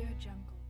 Audio Jungle.